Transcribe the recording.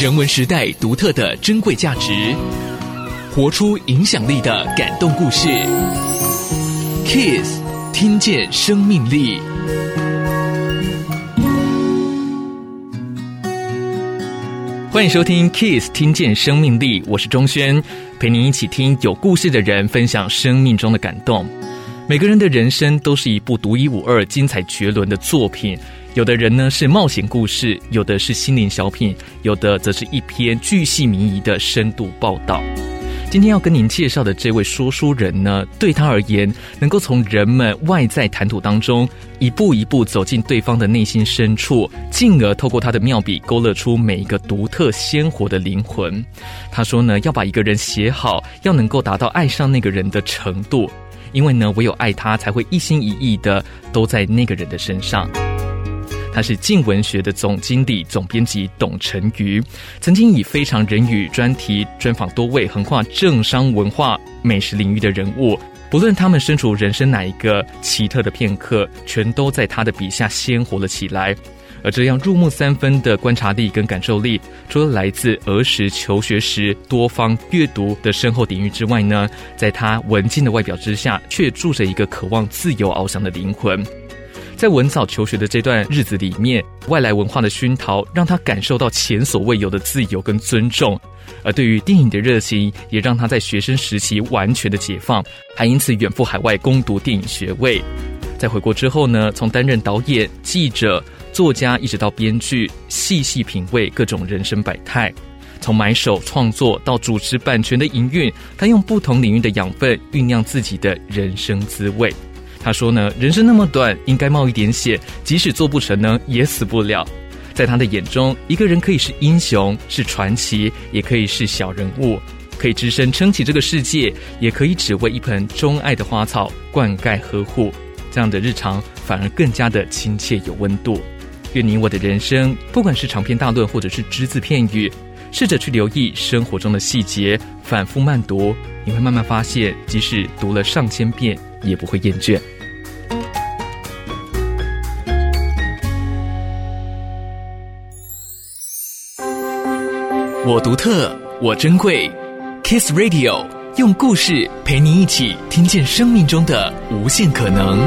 人文时代独特的珍贵价值，活出影响力的感动故事。Kiss 听见生命力。欢迎收听 Kiss 听见生命力，我是钟轩，陪您一起听有故事的人分享生命中的感动。每个人的人生都是一部独一无二、精彩绝伦的作品。有的人呢是冒险故事，有的是心灵小品，有的则是一篇巨细靡遗的深度报道。今天要跟您介绍的这位说书人呢，对他而言，能够从人们外在谈吐当中，一步一步走进对方的内心深处，进而透过他的妙笔勾勒出每一个独特鲜活的灵魂。他说呢，要把一个人写好，要能够达到爱上那个人的程度。因为呢，唯有爱他，才会一心一意的都在那个人的身上。他是静文学的总经理、总编辑董成瑜，曾经以非常人语专题专访多位横跨政商文化美食领域的人物，不论他们身处人生哪一个奇特的片刻，全都在他的笔下鲜活了起来。而这样入木三分的观察力跟感受力，除了来自儿时求学时多方阅读的深厚底蕴之外呢，在他文静的外表之下，却住着一个渴望自由翱翔的灵魂。在文藻求学的这段日子里面，外来文化的熏陶让他感受到前所未有的自由跟尊重，而对于电影的热情也让他在学生时期完全的解放，还因此远赴海外攻读电影学位。在回国之后呢，从担任导演、记者。作家一直到编剧，细细品味各种人生百态，从买手创作到主持版权的营运，他用不同领域的养分酝酿自己的人生滋味。他说呢，人生那么短，应该冒一点险，即使做不成呢，也死不了。在他的眼中，一个人可以是英雄，是传奇，也可以是小人物，可以只身撑起这个世界，也可以只为一盆钟爱的花草灌溉呵护。这样的日常反而更加的亲切有温度。愿你我的人生，不管是长篇大论，或者是只字片语，试着去留意生活中的细节，反复慢读，你会慢慢发现，即使读了上千遍，也不会厌倦。我独特，我珍贵，Kiss Radio 用故事陪你一起听见生命中的无限可能。